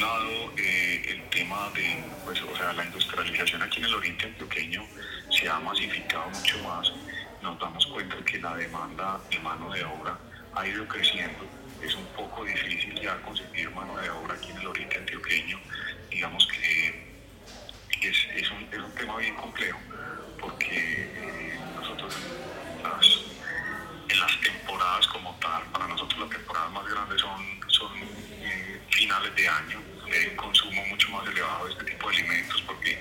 lado, eh, el tema de, pues, o sea, la industrialización aquí en el oriente antioqueño se ha masificado mucho más. Nos damos cuenta que la demanda de mano de obra ha ido creciendo. Es un poco difícil ya conseguir mano de obra aquí en el oriente antioqueño. Digamos que es, es, un, es un tema bien complejo porque eh, de año, hay consumo mucho más elevado de este tipo de alimentos porque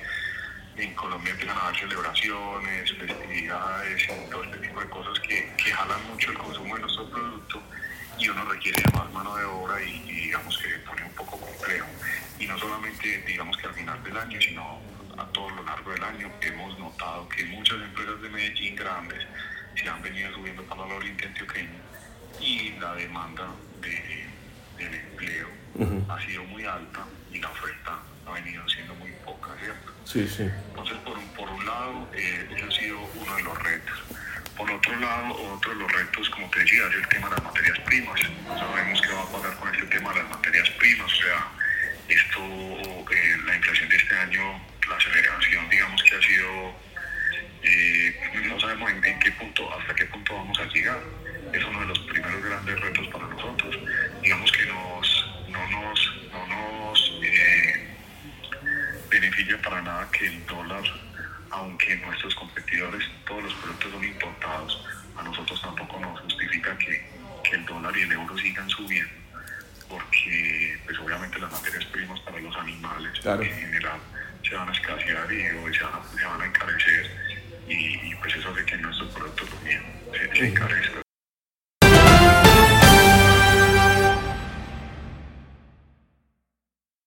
en Colombia empiezan a haber celebraciones, festividades todo este tipo de cosas que, que jalan mucho el consumo de nuestro producto y uno requiere más mano de obra y, y digamos que se pone un poco complejo. Y no solamente digamos que al final del año, sino a todo lo largo del año hemos notado que muchas empresas de Medellín grandes se han venido subiendo para el oriente antioqueño y la demanda de, empleo ha sido muy alta y la oferta ha venido siendo muy poca, ¿cierto? Sí, sí. Entonces, por un, por un lado, eh, ese ha sido uno de los retos. Por otro lado, otro de los retos, como te decía, es el tema de las materias primas. No sabemos qué va a pasar con este tema de las materias primas. O sea, esto, eh, la inflación de este año, la aceleración, digamos que ha sido, eh, no sabemos en, en, qué punto, hasta qué punto vamos a llegar. Es uno de los primeros grandes retos para nosotros. Digamos que nos, no nos, no nos eh, beneficia para nada que el dólar, aunque nuestros competidores, todos los productos son importados, a nosotros tampoco nos justifica que, que el dólar y el euro sigan subiendo, porque pues obviamente las materias primas para los animales Claro. en general se van a escasear y o se, van a, se van a encarecer y, y, pues eso hace que nuestros productos también se, se encarezcan.